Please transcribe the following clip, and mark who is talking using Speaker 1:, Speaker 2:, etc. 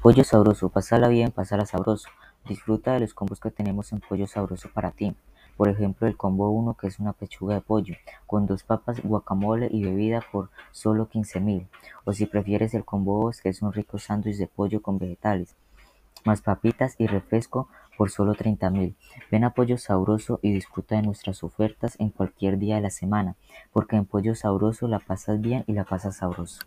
Speaker 1: Pollo Sabroso, pásala bien, pásala sabroso. Disfruta de los combos que tenemos en Pollo Sabroso para ti. Por ejemplo, el combo 1 que es una pechuga de pollo con dos papas, guacamole y bebida por solo 15 mil. O si prefieres el combo 2 que es un rico sándwich de pollo con vegetales, más papitas y refresco por solo 30.000. Ven a Pollo Sabroso y disfruta de nuestras ofertas en cualquier día de la semana, porque en Pollo Sabroso la pasas bien y la pasas sabroso.